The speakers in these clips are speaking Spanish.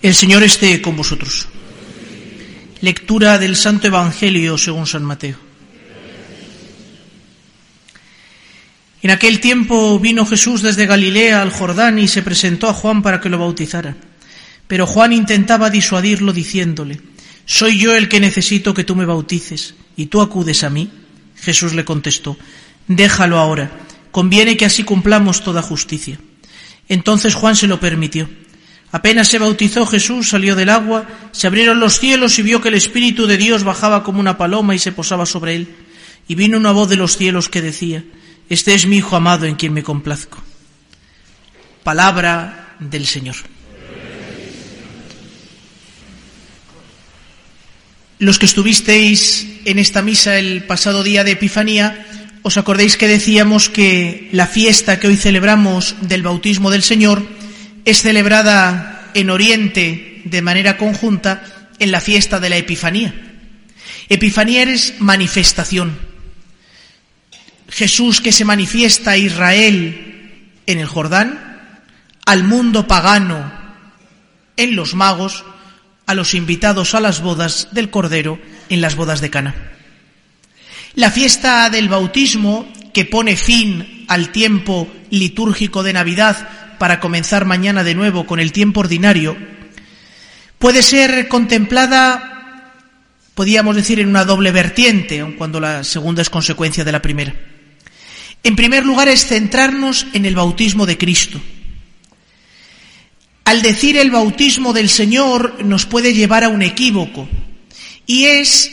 el Señor esté con vosotros. Lectura del Santo Evangelio según San Mateo. En aquel tiempo vino Jesús desde Galilea al Jordán y se presentó a Juan para que lo bautizara. Pero Juan intentaba disuadirlo diciéndole, Soy yo el que necesito que tú me bautices, y tú acudes a mí. Jesús le contestó, Déjalo ahora, conviene que así cumplamos toda justicia. Entonces Juan se lo permitió. Apenas se bautizó Jesús, salió del agua, se abrieron los cielos y vio que el Espíritu de Dios bajaba como una paloma y se posaba sobre él. Y vino una voz de los cielos que decía, Este es mi Hijo amado en quien me complazco. Palabra del Señor. Los que estuvisteis en esta misa el pasado día de Epifanía, os acordéis que decíamos que la fiesta que hoy celebramos del bautismo del Señor es celebrada en Oriente de manera conjunta en la fiesta de la Epifanía. Epifanía es manifestación. Jesús que se manifiesta a Israel en el Jordán, al mundo pagano en los magos, a los invitados a las bodas del Cordero en las bodas de Cana. La fiesta del bautismo, que pone fin al tiempo litúrgico de Navidad para comenzar mañana de nuevo con el tiempo ordinario, puede ser contemplada, podríamos decir, en una doble vertiente, aun cuando la segunda es consecuencia de la primera. En primer lugar es centrarnos en el bautismo de Cristo. Al decir el bautismo del Señor nos puede llevar a un equívoco, y es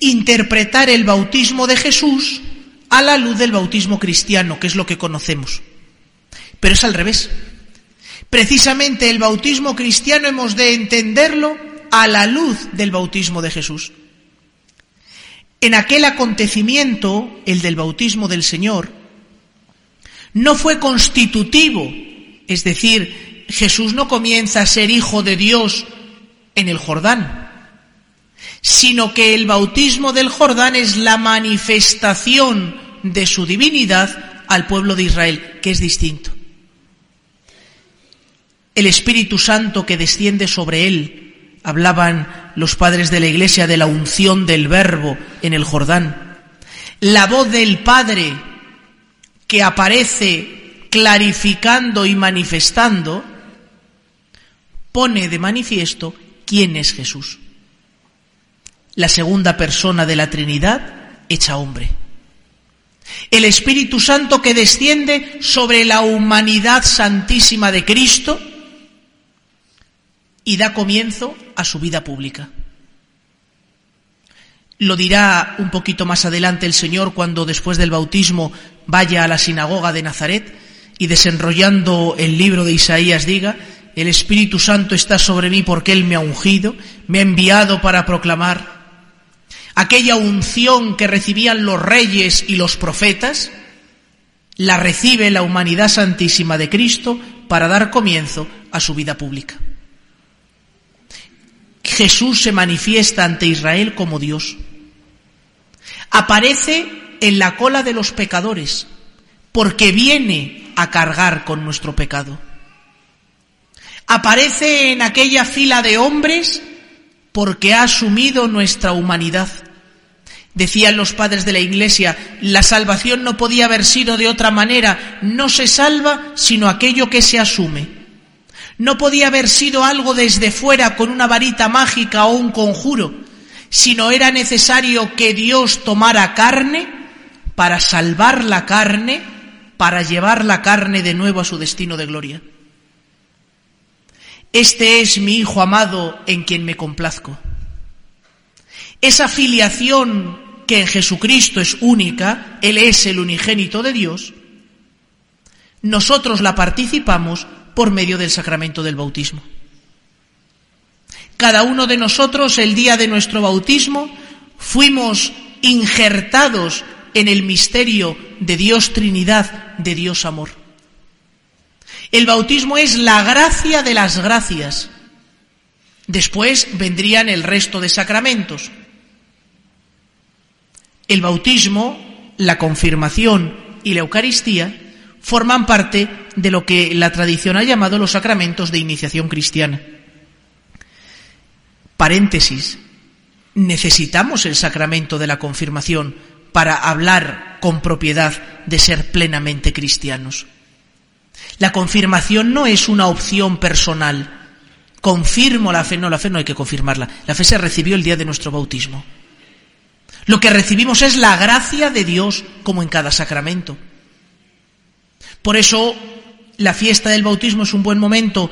interpretar el bautismo de Jesús a la luz del bautismo cristiano, que es lo que conocemos. Pero es al revés. Precisamente el bautismo cristiano hemos de entenderlo a la luz del bautismo de Jesús. En aquel acontecimiento, el del bautismo del Señor, no fue constitutivo, es decir, Jesús no comienza a ser hijo de Dios en el Jordán, sino que el bautismo del Jordán es la manifestación de su divinidad al pueblo de Israel, que es distinto el Espíritu Santo que desciende sobre él. Hablaban los padres de la Iglesia de la unción del Verbo en el Jordán. La voz del Padre que aparece clarificando y manifestando, pone de manifiesto quién es Jesús. La segunda persona de la Trinidad hecha hombre. El Espíritu Santo que desciende sobre la humanidad santísima de Cristo, y da comienzo a su vida pública. Lo dirá un poquito más adelante el Señor cuando después del bautismo vaya a la sinagoga de Nazaret y desenrollando el libro de Isaías diga, el Espíritu Santo está sobre mí porque Él me ha ungido, me ha enviado para proclamar aquella unción que recibían los reyes y los profetas, la recibe la humanidad santísima de Cristo para dar comienzo a su vida pública. Jesús se manifiesta ante Israel como Dios. Aparece en la cola de los pecadores, porque viene a cargar con nuestro pecado. Aparece en aquella fila de hombres porque ha asumido nuestra humanidad. Decían los padres de la Iglesia, la salvación no podía haber sido de otra manera, no se salva sino aquello que se asume. No podía haber sido algo desde fuera con una varita mágica o un conjuro, sino era necesario que Dios tomara carne para salvar la carne, para llevar la carne de nuevo a su destino de gloria. Este es mi Hijo amado en quien me complazco. Esa filiación que en Jesucristo es única, Él es el unigénito de Dios, nosotros la participamos por medio del sacramento del bautismo. Cada uno de nosotros el día de nuestro bautismo fuimos injertados en el misterio de Dios Trinidad, de Dios Amor. El bautismo es la gracia de las gracias. Después vendrían el resto de sacramentos. El bautismo, la confirmación y la Eucaristía forman parte de lo que la tradición ha llamado los sacramentos de iniciación cristiana. Paréntesis. Necesitamos el sacramento de la confirmación para hablar con propiedad de ser plenamente cristianos. La confirmación no es una opción personal. Confirmo la fe, no, la fe no hay que confirmarla. La fe se recibió el día de nuestro bautismo. Lo que recibimos es la gracia de Dios como en cada sacramento. Por eso la fiesta del bautismo es un buen momento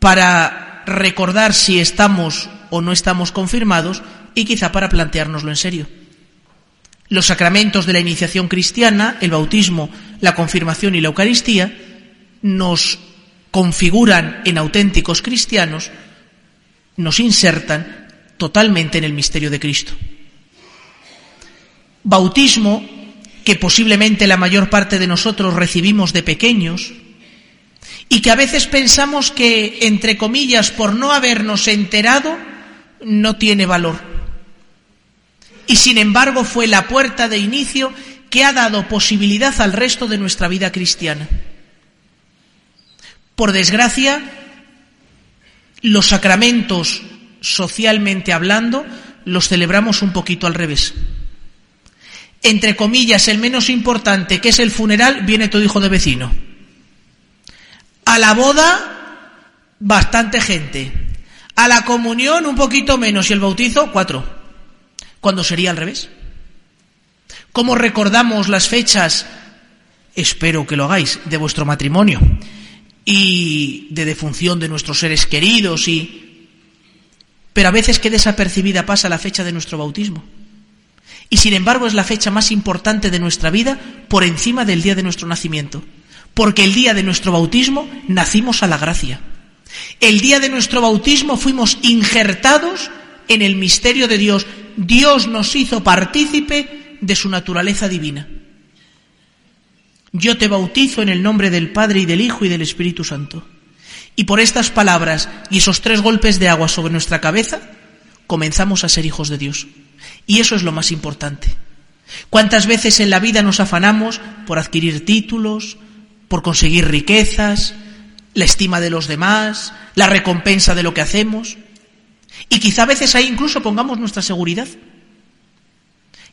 para recordar si estamos o no estamos confirmados y quizá para planteárnoslo en serio. Los sacramentos de la iniciación cristiana, el bautismo, la confirmación y la Eucaristía, nos configuran en auténticos cristianos, nos insertan totalmente en el misterio de Cristo. Bautismo que posiblemente la mayor parte de nosotros recibimos de pequeños y que a veces pensamos que, entre comillas, por no habernos enterado, no tiene valor. Y sin embargo fue la puerta de inicio que ha dado posibilidad al resto de nuestra vida cristiana. Por desgracia, los sacramentos, socialmente hablando, los celebramos un poquito al revés entre comillas, el menos importante, que es el funeral, viene todo hijo de vecino. A la boda, bastante gente. A la comunión, un poquito menos. Y el bautizo, cuatro. Cuando sería al revés. ¿Cómo recordamos las fechas? Espero que lo hagáis, de vuestro matrimonio y de defunción de nuestros seres queridos y... Pero a veces qué desapercibida pasa la fecha de nuestro bautismo. Y sin embargo es la fecha más importante de nuestra vida por encima del día de nuestro nacimiento. Porque el día de nuestro bautismo nacimos a la gracia. El día de nuestro bautismo fuimos injertados en el misterio de Dios. Dios nos hizo partícipe de su naturaleza divina. Yo te bautizo en el nombre del Padre y del Hijo y del Espíritu Santo. Y por estas palabras y esos tres golpes de agua sobre nuestra cabeza, comenzamos a ser hijos de Dios. Y eso es lo más importante. ¿Cuántas veces en la vida nos afanamos por adquirir títulos, por conseguir riquezas, la estima de los demás, la recompensa de lo que hacemos? Y quizá a veces ahí incluso pongamos nuestra seguridad.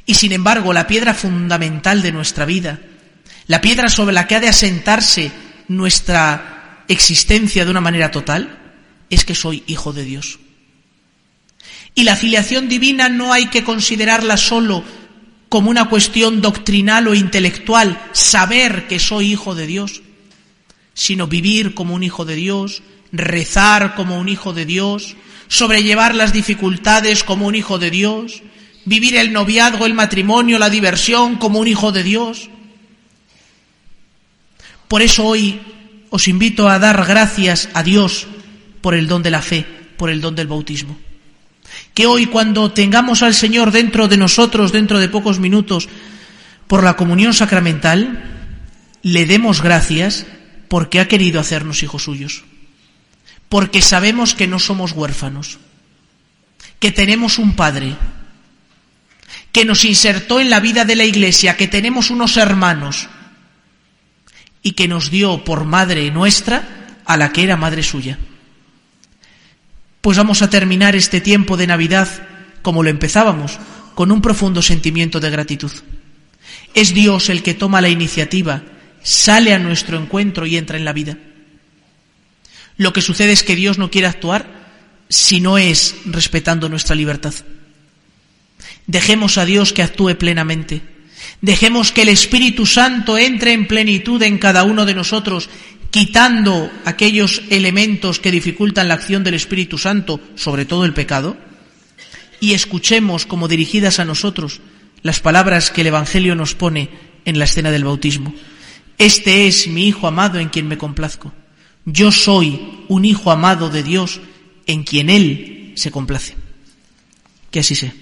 Y sin embargo, la piedra fundamental de nuestra vida, la piedra sobre la que ha de asentarse nuestra existencia de una manera total, es que soy hijo de Dios. Y la filiación divina no hay que considerarla solo como una cuestión doctrinal o intelectual, saber que soy hijo de Dios, sino vivir como un hijo de Dios, rezar como un hijo de Dios, sobrellevar las dificultades como un hijo de Dios, vivir el noviazgo, el matrimonio, la diversión como un hijo de Dios. Por eso hoy os invito a dar gracias a Dios por el don de la fe, por el don del bautismo que hoy cuando tengamos al Señor dentro de nosotros, dentro de pocos minutos, por la comunión sacramental, le demos gracias porque ha querido hacernos hijos suyos. Porque sabemos que no somos huérfanos, que tenemos un Padre, que nos insertó en la vida de la Iglesia, que tenemos unos hermanos y que nos dio por madre nuestra a la que era madre suya pues vamos a terminar este tiempo de Navidad como lo empezábamos, con un profundo sentimiento de gratitud. Es Dios el que toma la iniciativa, sale a nuestro encuentro y entra en la vida. Lo que sucede es que Dios no quiere actuar si no es respetando nuestra libertad. Dejemos a Dios que actúe plenamente. Dejemos que el Espíritu Santo entre en plenitud en cada uno de nosotros quitando aquellos elementos que dificultan la acción del Espíritu Santo, sobre todo el pecado, y escuchemos como dirigidas a nosotros las palabras que el Evangelio nos pone en la escena del bautismo. Este es mi Hijo amado en quien me complazco. Yo soy un Hijo amado de Dios en quien Él se complace. Que así sea.